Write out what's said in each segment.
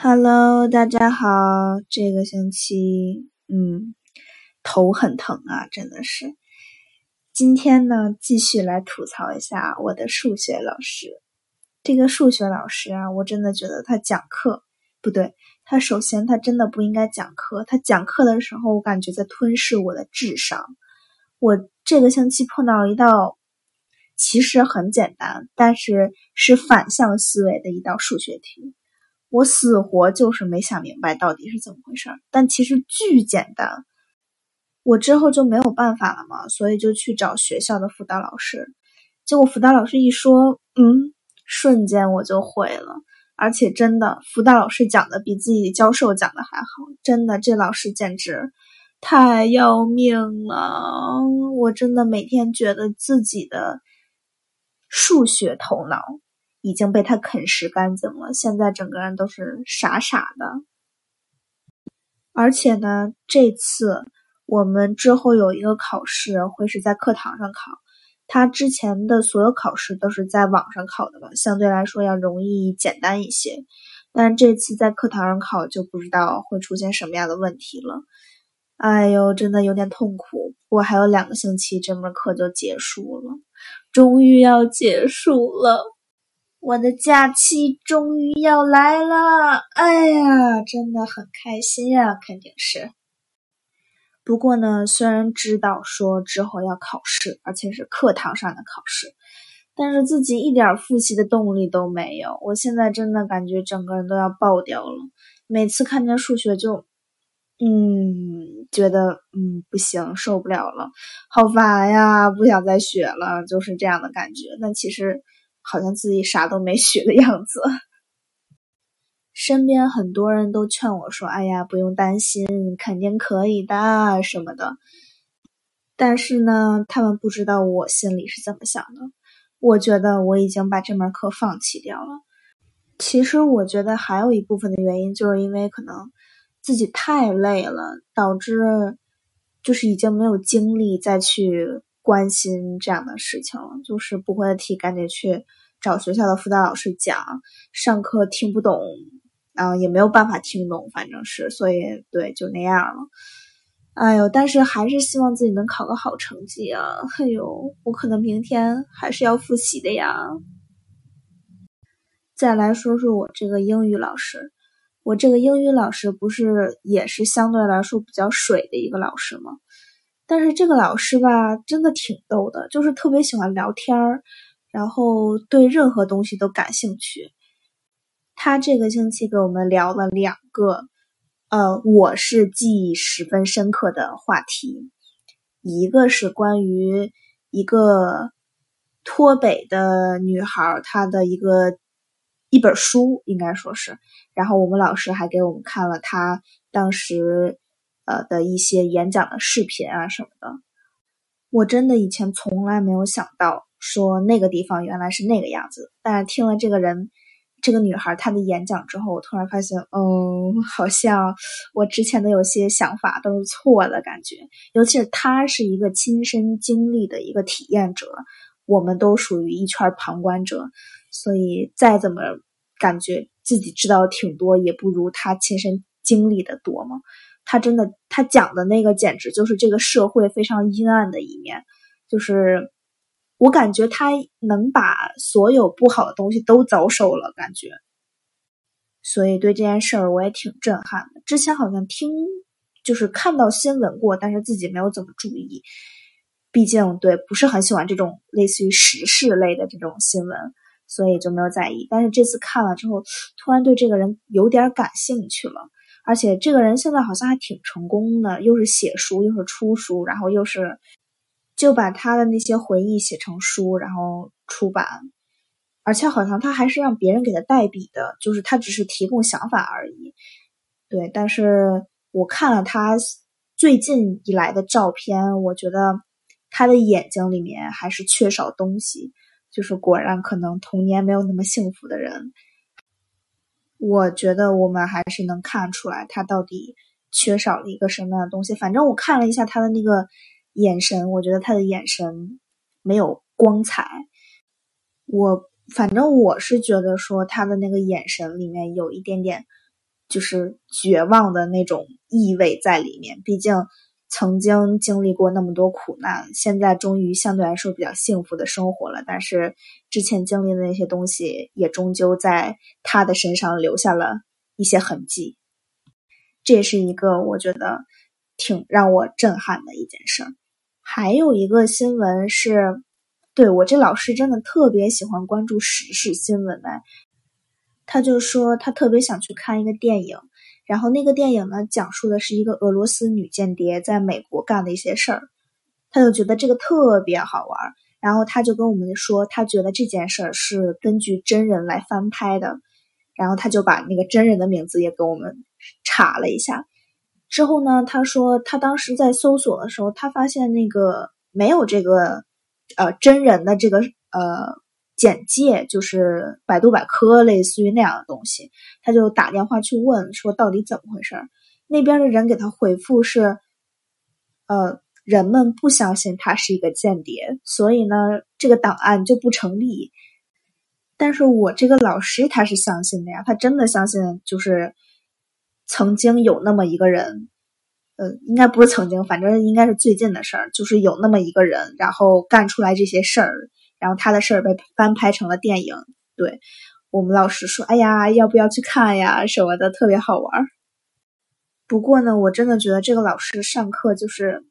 Hello，大家好。这个星期，嗯，头很疼啊，真的是。今天呢，继续来吐槽一下我的数学老师。这个数学老师啊，我真的觉得他讲课不对。他首先，他真的不应该讲课。他讲课的时候，我感觉在吞噬我的智商。我这个星期碰到一道，其实很简单，但是是反向思维的一道数学题。我死活就是没想明白到底是怎么回事儿，但其实巨简单。我之后就没有办法了嘛，所以就去找学校的辅导老师。结果辅导老师一说，嗯，瞬间我就会了。而且真的，辅导老师讲的比自己教授讲的还好。真的，这老师简直太要命了。我真的每天觉得自己的数学头脑。已经被他啃食干净了，现在整个人都是傻傻的。而且呢，这次我们之后有一个考试会是在课堂上考，他之前的所有考试都是在网上考的嘛，相对来说要容易简单一些。但这次在课堂上考就不知道会出现什么样的问题了。哎呦，真的有点痛苦。我还有两个星期，这门课就结束了，终于要结束了。我的假期终于要来了，哎呀，真的很开心呀，肯定是。不过呢，虽然知道说之后要考试，而且是课堂上的考试，但是自己一点复习的动力都没有。我现在真的感觉整个人都要爆掉了。每次看见数学就，嗯，觉得嗯不行，受不了了，好烦呀，不想再学了，就是这样的感觉。但其实。好像自己啥都没学的样子，身边很多人都劝我说：“哎呀，不用担心，肯定可以的什么的。”但是呢，他们不知道我心里是怎么想的。我觉得我已经把这门课放弃掉了。其实我觉得还有一部分的原因，就是因为可能自己太累了，导致就是已经没有精力再去。关心这样的事情了，就是不会的题赶紧去找学校的辅导老师讲。上课听不懂，啊，也没有办法听懂，反正是，所以对，就那样了。哎呦，但是还是希望自己能考个好成绩啊！哎呦，我可能明天还是要复习的呀。再来说说我这个英语老师，我这个英语老师不是也是相对来说比较水的一个老师吗？但是这个老师吧，真的挺逗的，就是特别喜欢聊天儿，然后对任何东西都感兴趣。他这个星期给我们聊了两个，呃，我是记忆十分深刻的话题，一个是关于一个脱北的女孩，她的一个一本书，应该说是，然后我们老师还给我们看了她当时。呃的一些演讲的视频啊什么的，我真的以前从来没有想到说那个地方原来是那个样子。但是听了这个人，这个女孩她的演讲之后，我突然发现，嗯，好像我之前的有些想法都是错的感觉。尤其是她是一个亲身经历的一个体验者，我们都属于一圈旁观者，所以再怎么感觉自己知道挺多，也不如她亲身经历的多嘛。他真的，他讲的那个简直就是这个社会非常阴暗的一面，就是我感觉他能把所有不好的东西都遭受了，感觉，所以对这件事儿我也挺震撼的。之前好像听就是看到新闻过，但是自己没有怎么注意，毕竟对不是很喜欢这种类似于时事类的这种新闻，所以就没有在意。但是这次看了之后，突然对这个人有点感兴趣了。而且这个人现在好像还挺成功的，又是写书，又是出书，然后又是就把他的那些回忆写成书，然后出版。而且好像他还是让别人给他代笔的，就是他只是提供想法而已。对，但是我看了他最近以来的照片，我觉得他的眼睛里面还是缺少东西，就是果然可能童年没有那么幸福的人。我觉得我们还是能看出来他到底缺少了一个什么样的东西。反正我看了一下他的那个眼神，我觉得他的眼神没有光彩。我反正我是觉得说他的那个眼神里面有一点点就是绝望的那种意味在里面。毕竟曾经经历过那么多苦难，现在终于相对来说比较幸福的生活了。但是之前经历的那些东西，也终究在他的身上留下了一些痕迹。这也是一个我觉得挺让我震撼的一件事儿。还有一个新闻是，对我这老师真的特别喜欢关注时事新闻的。他就说他特别想去看一个电影，然后那个电影呢讲述的是一个俄罗斯女间谍在美国干的一些事儿，他就觉得这个特别好玩，然后他就跟我们说，他觉得这件事儿是根据真人来翻拍的，然后他就把那个真人的名字也给我们查了一下，之后呢，他说他当时在搜索的时候，他发现那个没有这个呃真人的这个呃。简介就是百度百科，类似于那样的东西。他就打电话去问，说到底怎么回事那边的人给他回复是：呃，人们不相信他是一个间谍，所以呢，这个档案就不成立。但是我这个老师他是相信的呀，他真的相信，就是曾经有那么一个人，呃，应该不是曾经，反正应该是最近的事儿，就是有那么一个人，然后干出来这些事儿。然后他的事儿被翻拍成了电影，对我们老师说：“哎呀，要不要去看呀？什么的，特别好玩。”不过呢，我真的觉得这个老师上课就是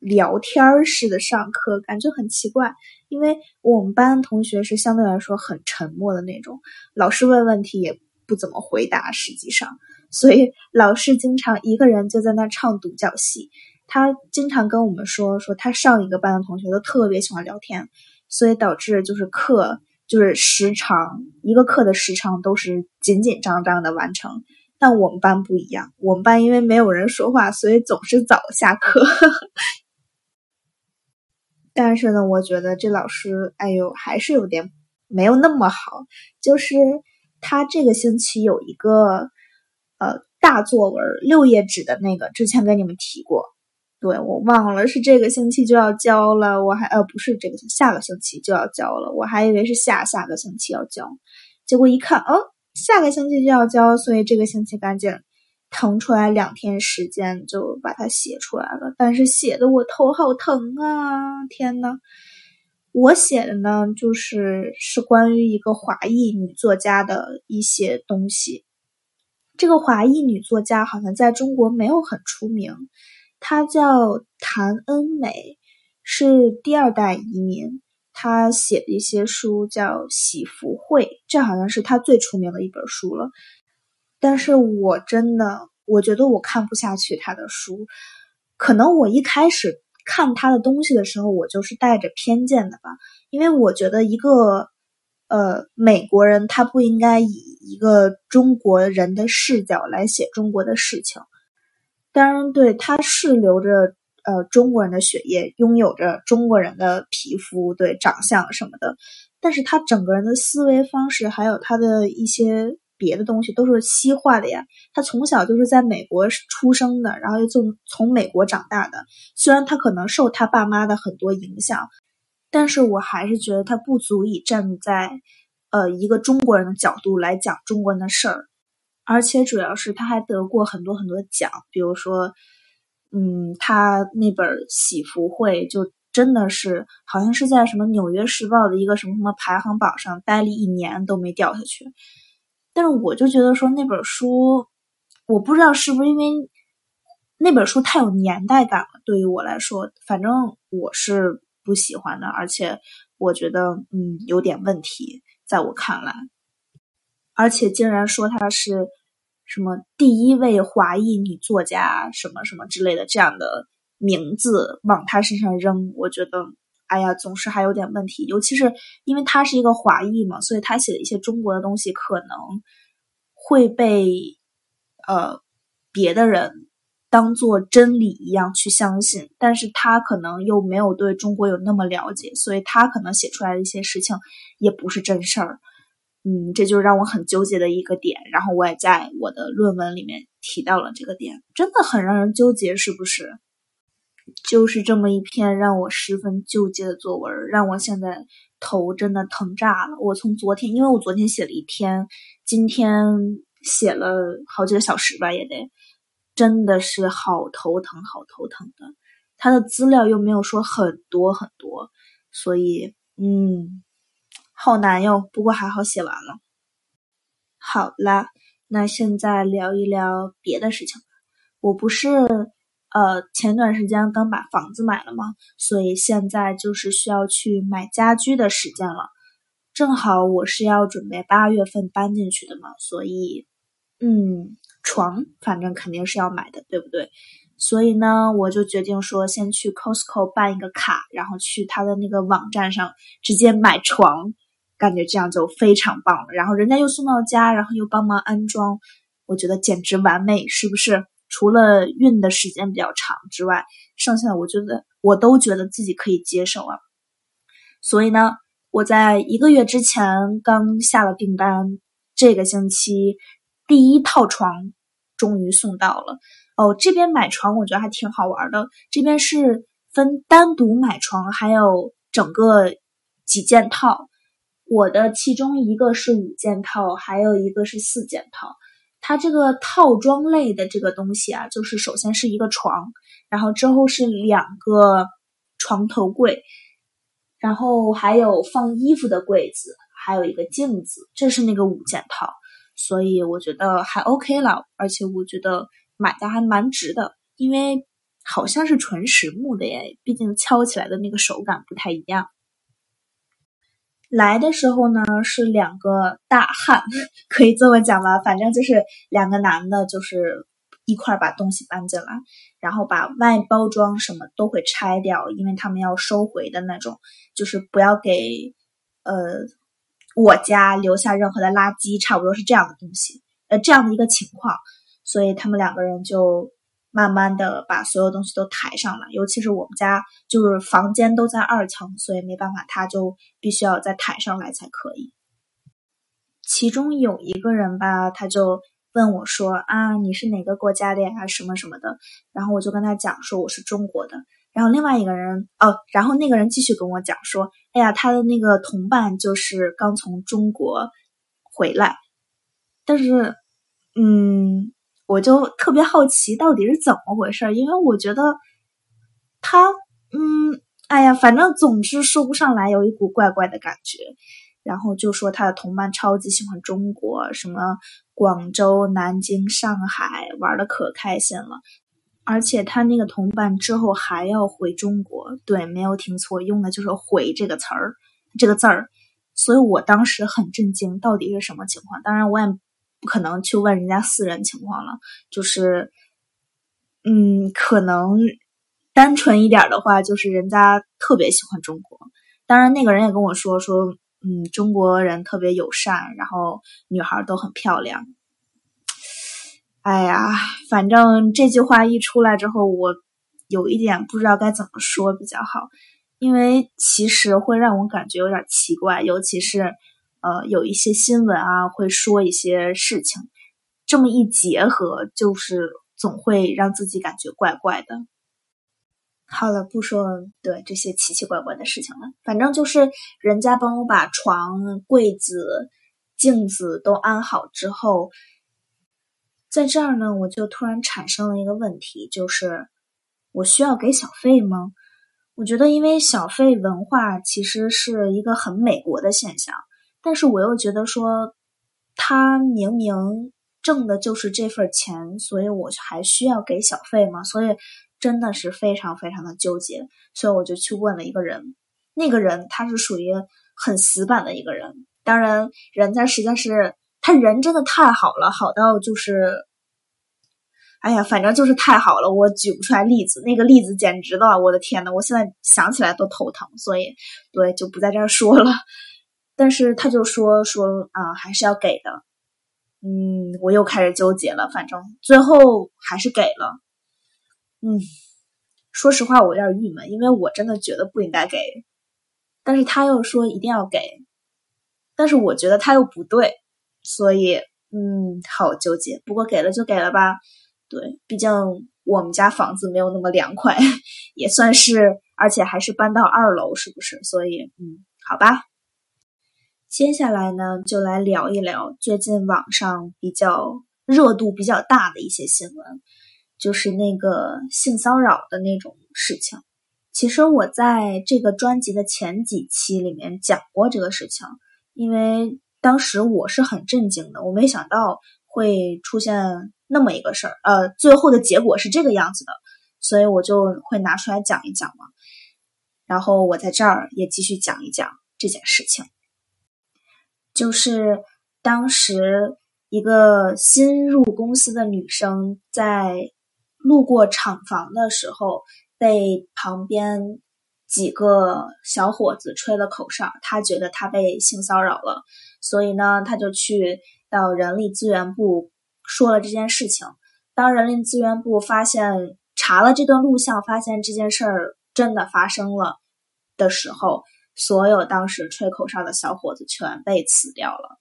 聊天式的上课，感觉很奇怪。因为我们班同学是相对来说很沉默的那种，老师问问题也不怎么回答，实际上，所以老师经常一个人就在那唱独角戏。他经常跟我们说，说他上一个班的同学都特别喜欢聊天。所以导致就是课就是时长一个课的时长都是紧紧张张的完成，但我们班不一样，我们班因为没有人说话，所以总是早下课。但是呢，我觉得这老师哎呦还是有点没有那么好，就是他这个星期有一个呃大作文六页纸的那个，之前跟你们提过。对我忘了是这个星期就要交了，我还呃不是这个下个星期就要交了，我还以为是下下个星期要交，结果一看，哦，下个星期就要交，所以这个星期赶紧腾出来两天时间就把它写出来了。但是写的我头好疼啊！天呐，我写的呢就是是关于一个华裔女作家的一些东西。这个华裔女作家好像在中国没有很出名。她叫谭恩美，是第二代移民。她写的一些书叫《喜福会》，这好像是她最出名的一本书了。但是我真的，我觉得我看不下去她的书。可能我一开始看她的东西的时候，我就是带着偏见的吧，因为我觉得一个呃美国人，他不应该以一个中国人的视角来写中国的事情。当然，对，他是流着呃中国人的血液，拥有着中国人的皮肤，对长相什么的。但是他整个人的思维方式，还有他的一些别的东西，都是西化的呀。他从小就是在美国出生的，然后又从从美国长大的。虽然他可能受他爸妈的很多影响，但是我还是觉得他不足以站在呃一个中国人的角度来讲中国人的事儿。而且主要是他还得过很多很多奖，比如说，嗯，他那本《喜福会》就真的是好像是在什么《纽约时报》的一个什么什么排行榜上待了一年都没掉下去。但是我就觉得说那本书，我不知道是不是因为那本书太有年代感了，对于我来说，反正我是不喜欢的，而且我觉得嗯有点问题，在我看来，而且竟然说他是。什么第一位华裔女作家，什么什么之类的这样的名字往他身上扔，我觉得，哎呀，总是还有点问题。尤其是因为他是一个华裔嘛，所以他写的一些中国的东西可能会被呃别的人当做真理一样去相信，但是他可能又没有对中国有那么了解，所以他可能写出来的一些事情也不是真事儿。嗯，这就是让我很纠结的一个点，然后我也在我的论文里面提到了这个点，真的很让人纠结，是不是？就是这么一篇让我十分纠结的作文，让我现在头真的疼炸了。我从昨天，因为我昨天写了一天，今天写了好几个小时吧，也得，真的是好头疼，好头疼的。他的资料又没有说很多很多，所以嗯，好难哟。不过还好写完了。好啦，那现在聊一聊别的事情。我不是呃前段时间刚把房子买了吗？所以现在就是需要去买家居的时间了。正好我是要准备八月份搬进去的嘛，所以嗯，床反正肯定是要买的，对不对？所以呢，我就决定说先去 Costco 办一个卡，然后去他的那个网站上直接买床。感觉这样就非常棒了，然后人家又送到家，然后又帮忙安装，我觉得简直完美，是不是？除了运的时间比较长之外，剩下的我觉得我都觉得自己可以接受啊。所以呢，我在一个月之前刚下了订单，这个星期第一套床终于送到了。哦，这边买床我觉得还挺好玩的，这边是分单独买床，还有整个几件套。我的其中一个是五件套，还有一个是四件套。它这个套装类的这个东西啊，就是首先是一个床，然后之后是两个床头柜，然后还有放衣服的柜子，还有一个镜子。这是那个五件套，所以我觉得还 OK 了，而且我觉得买的还蛮值的，因为好像是纯实木的耶，毕竟敲起来的那个手感不太一样。来的时候呢，是两个大汉，可以这么讲吧？反正就是两个男的，就是一块把东西搬进来，然后把外包装什么都会拆掉，因为他们要收回的那种，就是不要给呃我家留下任何的垃圾，差不多是这样的东西，呃这样的一个情况，所以他们两个人就。慢慢的把所有东西都抬上来，尤其是我们家就是房间都在二层，所以没办法，他就必须要再抬上来才可以。其中有一个人吧，他就问我说：“啊，你是哪个国家的呀？什么什么的？”然后我就跟他讲说我是中国的。然后另外一个人哦，然后那个人继续跟我讲说：“哎呀，他的那个同伴就是刚从中国回来，但是，嗯。”我就特别好奇到底是怎么回事，因为我觉得他，嗯，哎呀，反正总之说不上来，有一股怪怪的感觉。然后就说他的同伴超级喜欢中国，什么广州、南京、上海，玩的可开心了。而且他那个同伴之后还要回中国，对，没有听错，用的就是“回”这个词儿，这个字儿。所以我当时很震惊，到底是什么情况？当然我也。不可能去问人家私人情况了，就是，嗯，可能单纯一点的话，就是人家特别喜欢中国。当然，那个人也跟我说说，嗯，中国人特别友善，然后女孩都很漂亮。哎呀，反正这句话一出来之后，我有一点不知道该怎么说比较好，因为其实会让我感觉有点奇怪，尤其是。呃，有一些新闻啊，会说一些事情，这么一结合，就是总会让自己感觉怪怪的。好了，不说对这些奇奇怪怪的事情了，反正就是人家帮我把床、柜子、镜子都安好之后，在这儿呢，我就突然产生了一个问题，就是我需要给小费吗？我觉得，因为小费文化其实是一个很美国的现象。但是我又觉得说，他明明挣的就是这份钱，所以我还需要给小费吗？所以真的是非常非常的纠结。所以我就去问了一个人，那个人他是属于很死板的一个人。当然，人家实在是他人真的太好了，好到就是，哎呀，反正就是太好了，我举不出来例子。那个例子简直的，我的天呐，我现在想起来都头疼。所以，对，就不在这儿说了。但是他就说说啊，还是要给的，嗯，我又开始纠结了。反正最后还是给了，嗯，说实话我有点郁闷，因为我真的觉得不应该给，但是他又说一定要给，但是我觉得他又不对，所以嗯，好纠结。不过给了就给了吧，对，毕竟我们家房子没有那么凉快，也算是，而且还是搬到二楼，是不是？所以嗯，好吧。接下来呢，就来聊一聊最近网上比较热度比较大的一些新闻，就是那个性骚扰的那种事情。其实我在这个专辑的前几期里面讲过这个事情，因为当时我是很震惊的，我没想到会出现那么一个事儿，呃，最后的结果是这个样子的，所以我就会拿出来讲一讲嘛。然后我在这儿也继续讲一讲这件事情。就是当时一个新入公司的女生在路过厂房的时候，被旁边几个小伙子吹了口哨，她觉得她被性骚扰了，所以呢，她就去到人力资源部说了这件事情。当人力资源部发现查了这段录像，发现这件事儿真的发生了的时候。所有当时吹口哨的小伙子全被辞掉了。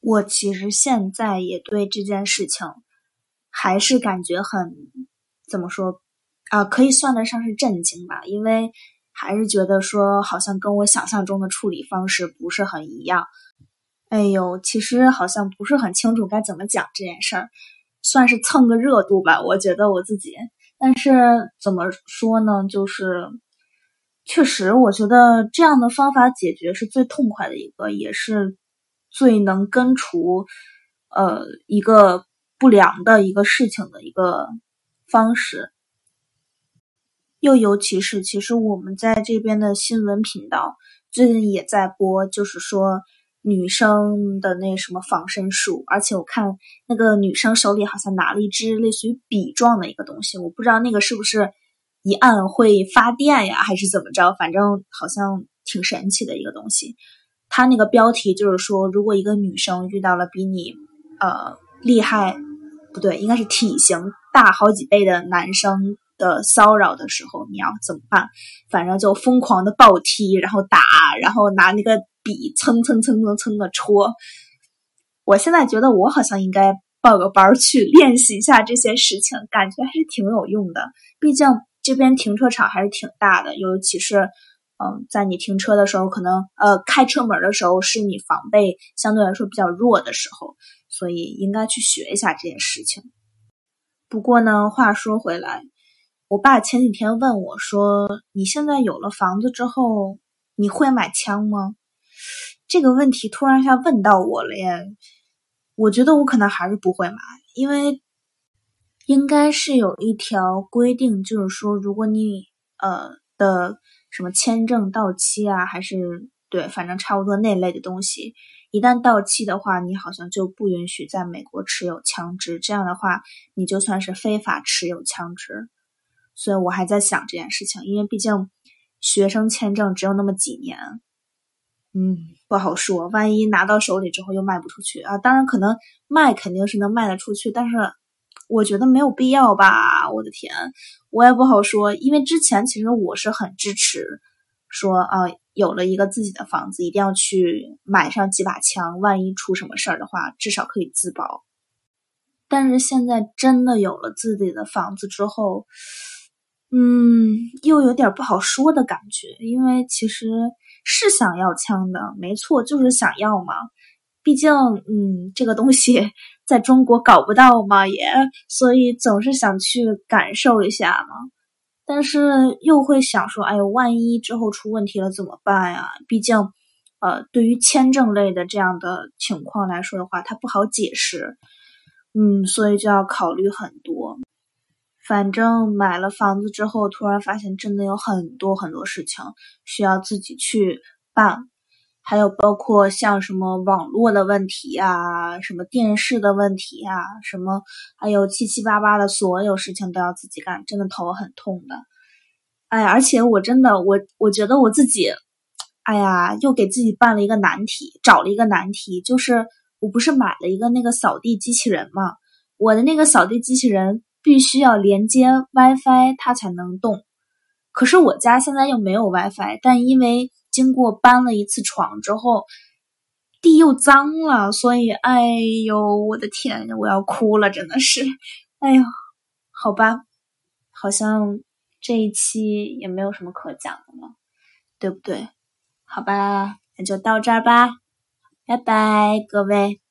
我其实现在也对这件事情还是感觉很怎么说啊，可以算得上是震惊吧，因为还是觉得说好像跟我想象中的处理方式不是很一样。哎呦，其实好像不是很清楚该怎么讲这件事儿，算是蹭个热度吧。我觉得我自己，但是怎么说呢，就是。确实，我觉得这样的方法解决是最痛快的一个，也是最能根除呃一个不良的一个事情的一个方式。又尤其是，其实我们在这边的新闻频道最近也在播，就是说女生的那什么防身术，而且我看那个女生手里好像拿了一支类似于笔状的一个东西，我不知道那个是不是。一按会发电呀，还是怎么着？反正好像挺神奇的一个东西。它那个标题就是说，如果一个女生遇到了比你呃厉害，不对，应该是体型大好几倍的男生的骚扰的时候，你要怎么办？反正就疯狂的暴踢，然后打，然后拿那个笔蹭蹭蹭蹭蹭的戳。我现在觉得我好像应该报个班去练习一下这些事情，感觉还是挺有用的。毕竟。这边停车场还是挺大的，尤其是，嗯，在你停车的时候，可能呃开车门的时候是你防备相对来说比较弱的时候，所以应该去学一下这件事情。不过呢，话说回来，我爸前几天问我说：“你现在有了房子之后，你会买枪吗？”这个问题突然一下问到我了耶，我觉得我可能还是不会买，因为。应该是有一条规定，就是说，如果你呃的什么签证到期啊，还是对，反正差不多那类的东西，一旦到期的话，你好像就不允许在美国持有枪支。这样的话，你就算是非法持有枪支。所以我还在想这件事情，因为毕竟学生签证只有那么几年，嗯，不好说。万一拿到手里之后又卖不出去啊，当然可能卖肯定是能卖得出去，但是。我觉得没有必要吧，我的天，我也不好说，因为之前其实我是很支持，说啊，有了一个自己的房子，一定要去买上几把枪，万一出什么事儿的话，至少可以自保。但是现在真的有了自己的房子之后，嗯，又有点不好说的感觉，因为其实是想要枪的，没错，就是想要嘛。毕竟，嗯，这个东西 在中国搞不到嘛，也所以总是想去感受一下嘛。但是又会想说，哎呦，万一之后出问题了怎么办呀？毕竟，呃，对于签证类的这样的情况来说的话，它不好解释，嗯，所以就要考虑很多。反正买了房子之后，突然发现真的有很多很多事情需要自己去办。还有包括像什么网络的问题啊，什么电视的问题啊，什么还有七七八八的所有事情都要自己干，真的头很痛的。哎，而且我真的我我觉得我自己，哎呀，又给自己办了一个难题，找了一个难题，就是我不是买了一个那个扫地机器人嘛，我的那个扫地机器人必须要连接 WiFi 它才能动，可是我家现在又没有 WiFi，但因为。经过搬了一次床之后，地又脏了，所以，哎呦，我的天，我要哭了，真的是，哎呦，好吧，好像这一期也没有什么可讲的了，对不对？好吧，那就到这儿吧。拜拜，各位。